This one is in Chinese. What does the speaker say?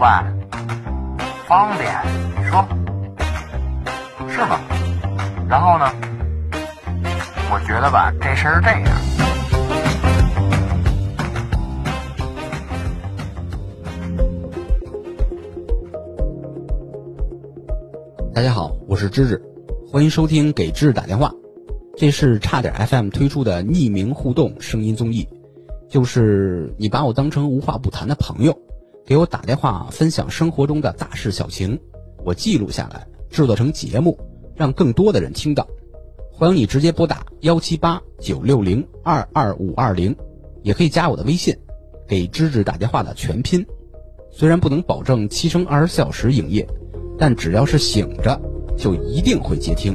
喂，方便？你说是吗？然后呢？我觉得吧，这事儿这样。大家好，我是芝芝，欢迎收听给芝芝打电话。这是差点 FM 推出的匿名互动声音综艺，就是你把我当成无话不谈的朋友，给我打电话分享生活中的大事小情，我记录下来，制作成节目，让更多的人听到。欢迎你直接拨打幺七八九六零二二五二零，也可以加我的微信，给芝芝打电话的全拼。虽然不能保证七乘二十四小时营业。但只要是醒着，就一定会接听。